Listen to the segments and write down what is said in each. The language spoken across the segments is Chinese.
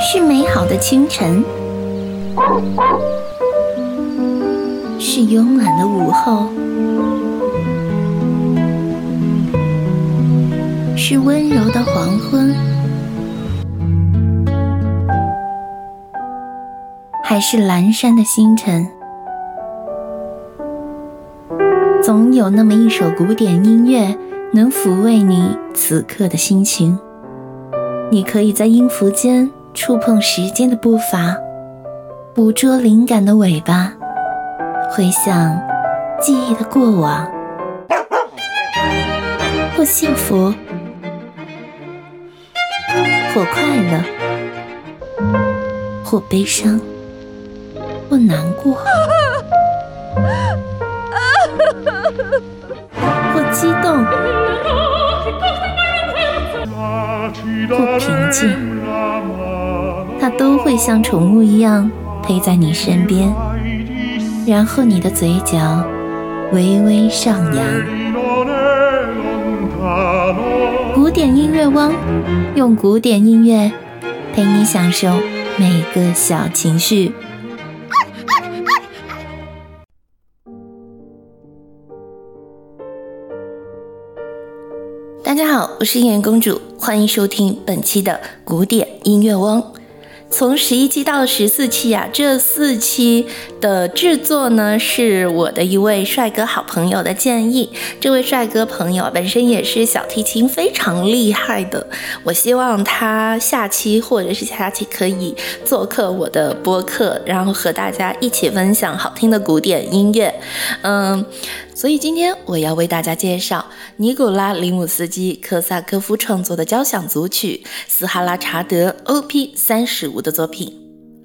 是美好的清晨，是慵懒的午后，是温柔的黄昏，还是阑珊的星辰？总有那么一首古典音乐，能抚慰你此刻的心情。你可以在音符间触碰时间的步伐，捕捉灵感的尾巴，回想记忆的过往，或幸福，或快乐，或悲伤，或难过，不平静，它都会像宠物一样陪在你身边，然后你的嘴角微微上扬。古典音乐汪，用古典音乐陪你享受每个小情绪。大家好，我是颜公主，欢迎收听本期的古典音乐汪。从十一期到十四期呀，这四期的制作呢，是我的一位帅哥好朋友的建议。这位帅哥朋友本身也是小提琴非常厉害的，我希望他下期或者是下期可以做客我的播客，然后和大家一起分享好听的古典音乐。嗯。所以今天我要为大家介绍尼古拉·里姆斯基·科萨科夫创作的交响组曲《斯哈拉查德》Op. 三十五的作品。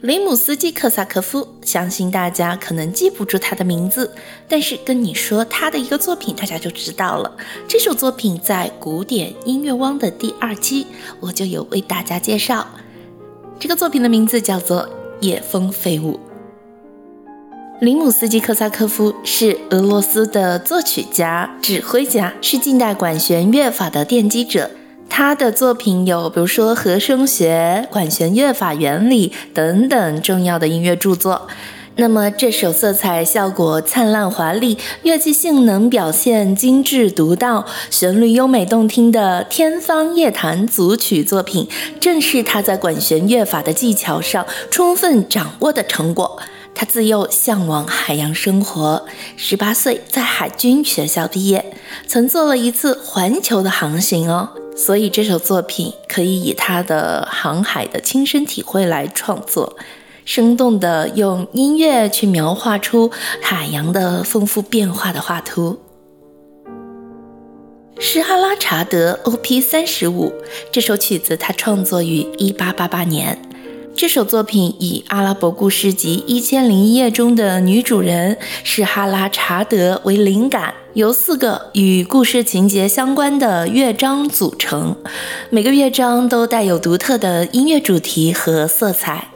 里姆斯基·克萨科夫，相信大家可能记不住他的名字，但是跟你说他的一个作品，大家就知道了。这首作品在古典音乐汪的第二期，我就有为大家介绍。这个作品的名字叫做《夜风飞舞》。林姆斯基科萨科夫是俄罗斯的作曲家、指挥家，是近代管弦乐法的奠基者。他的作品有，比如说和声学、管弦乐法原理等等重要的音乐著作。那么这首色彩效果灿烂华丽、乐器性能表现精致独到、旋律优美动听的《天方夜谭》组曲作品，正是他在管弦乐法的技巧上充分掌握的成果。他自幼向往海洋生活，十八岁在海军学校毕业，曾做了一次环球的航行哦。所以这首作品可以以他的航海的亲身体会来创作，生动的用音乐去描画出海洋的丰富变化的画图。施哈拉查德 Op. 三十五这首曲子，他创作于一八八八年。这首作品以阿拉伯故事集《一千零一夜》中的女主人是哈拉查德为灵感，由四个与故事情节相关的乐章组成，每个乐章都带有独特的音乐主题和色彩。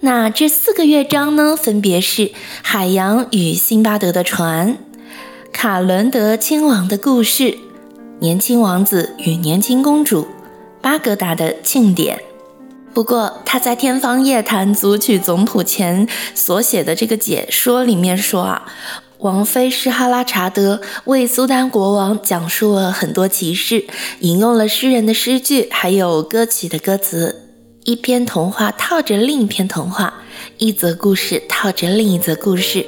那这四个乐章呢，分别是《海洋与辛巴德的船》、《卡伦德亲王的故事》、《年轻王子与年轻公主》、《巴格达的庆典》。不过，他在《天方夜谭》组曲总谱前所写的这个解说里面说啊，王妃施哈拉查德为苏丹国王讲述了很多奇事，引用了诗人的诗句，还有歌曲的歌词，一篇童话套着另一篇童话，一则故事套着另一则故事。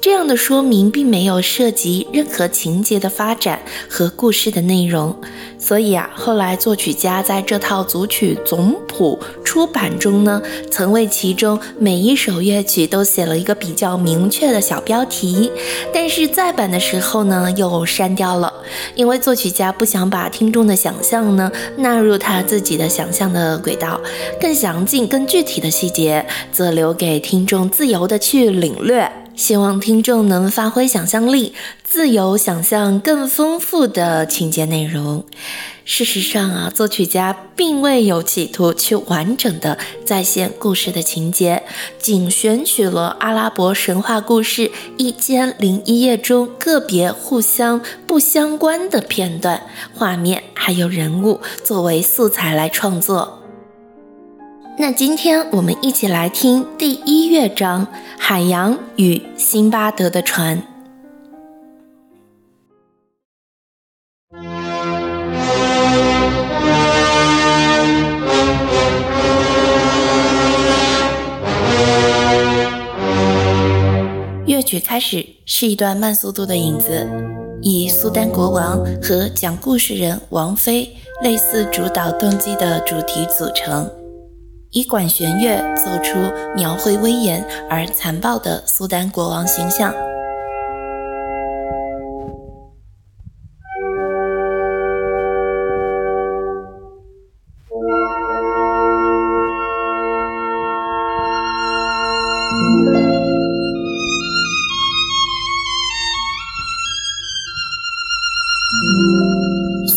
这样的说明并没有涉及任何情节的发展和故事的内容，所以啊，后来作曲家在这套组曲总谱出版中呢，曾为其中每一首乐曲都写了一个比较明确的小标题，但是再版的时候呢，又删掉了，因为作曲家不想把听众的想象呢纳入他自己的想象的轨道，更详尽、更具体的细节则留给听众自由的去领略。希望听众能发挥想象力，自由想象更丰富的情节内容。事实上啊，作曲家并未有企图去完整的再现故事的情节，仅选取了阿拉伯神话故事一千零一夜中个别互相不相关的片段、画面还有人物作为素材来创作。那今天我们一起来听第一乐章《海洋与辛巴德的船》。乐曲开始是一段慢速度的影子，以苏丹国王和讲故事人王妃类似主导动机的主题组成。以管弦乐奏出描绘威严而残暴的苏丹国王形象。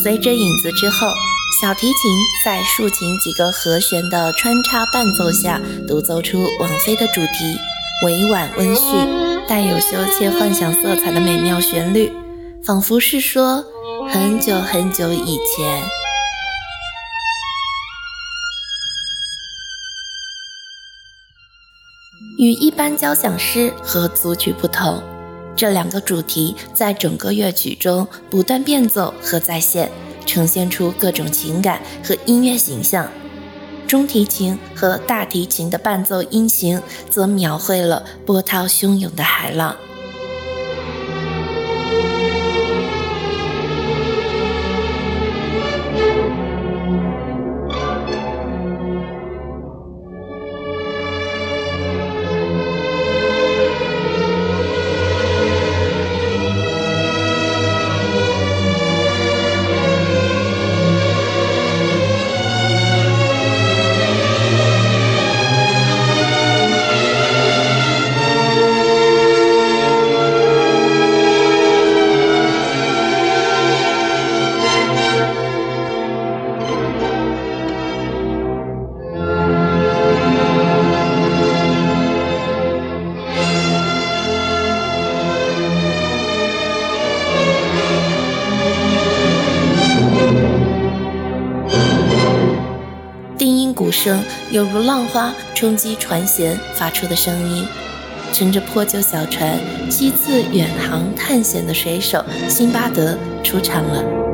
随着影子之后。小提琴在竖琴几个和弦的穿插伴奏下，独奏出王菲的主题，委婉温煦，带有羞怯幻想色彩的美妙旋律，仿佛是说很久很久以前。与一般交响诗和组曲不同，这两个主题在整个乐曲中不断变奏和再现。呈现出各种情感和音乐形象，中提琴和大提琴的伴奏音型则描绘了波涛汹涌的海浪。冲击船舷发出的声音，乘着破旧小船七次远航探险的水手辛巴德出场了。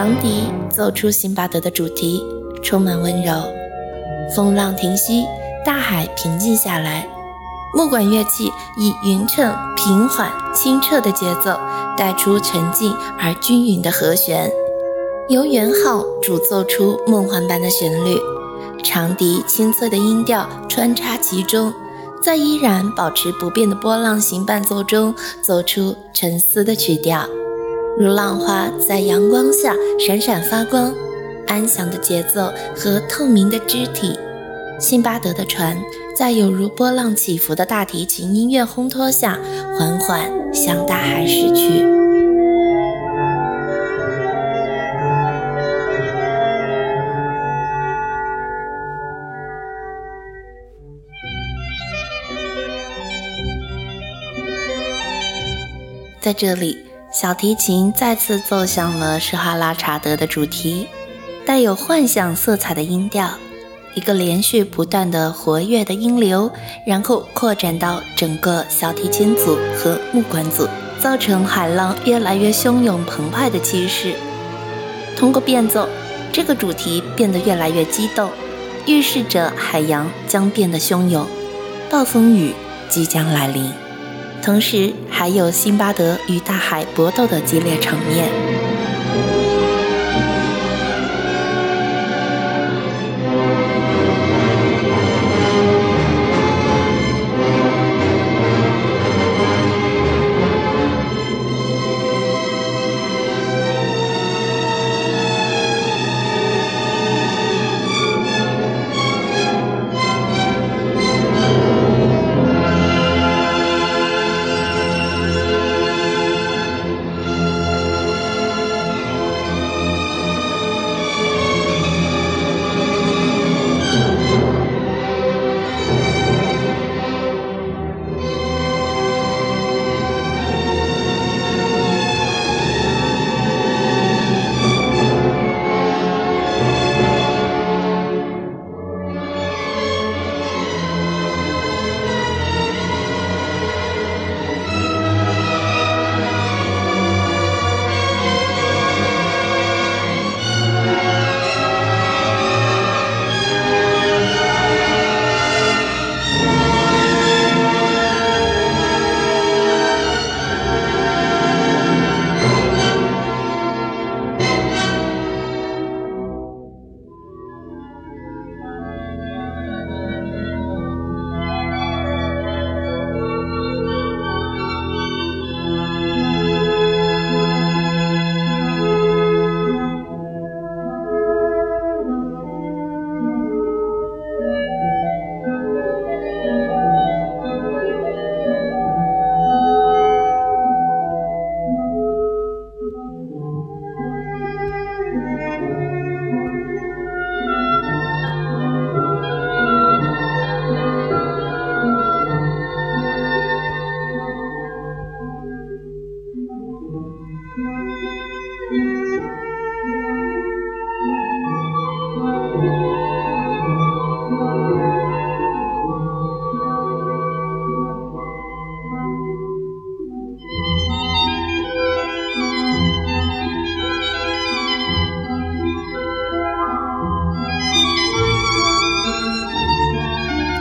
长笛奏出辛巴德的主题，充满温柔。风浪停息，大海平静下来。木管乐器以匀称、平缓、清澈的节奏，带出沉静而均匀的和弦。由圆号主奏出梦幻般的旋律，长笛清脆的音调穿插其中，在依然保持不变的波浪形伴奏中，奏出沉思的曲调。如浪花在阳光下闪闪发光，安详的节奏和透明的肢体。辛巴德的船在有如波浪起伏的大提琴音乐烘托下，缓缓向大海驶去。在这里。小提琴再次奏响了施哈拉查德的主题，带有幻想色彩的音调，一个连续不断的活跃的音流，然后扩展到整个小提琴组和木管组，造成海浪越来越汹涌澎湃的气势。通过变奏，这个主题变得越来越激动，预示着海洋将变得汹涌，暴风雨即将来临。同时还有辛巴德与大海搏斗的激烈场面。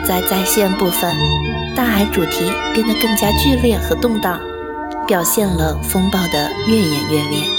在再现部分，大海主题变得更加剧烈和动荡，表现了风暴的越演越烈。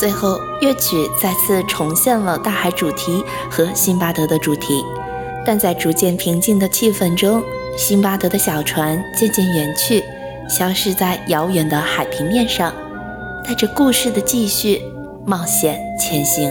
最后，乐曲再次重现了大海主题和辛巴德的主题，但在逐渐平静的气氛中，辛巴德的小船渐渐远去，消失在遥远的海平面上，带着故事的继续冒险前行。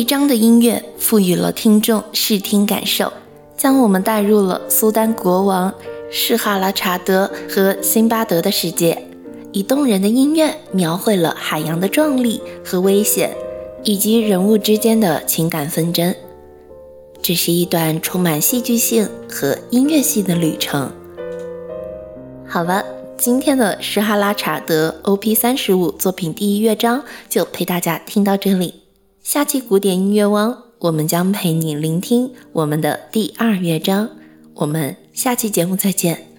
一章的音乐赋予了听众视听感受，将我们带入了苏丹国王施哈拉查德和辛巴德的世界，以动人的音乐描绘了海洋的壮丽和危险，以及人物之间的情感纷争。这是一段充满戏剧性和音乐性的旅程。好了，今天的施哈拉查德 OP 三十五作品第一乐章就陪大家听到这里。下期古典音乐王，我们将陪你聆听我们的第二乐章。我们下期节目再见。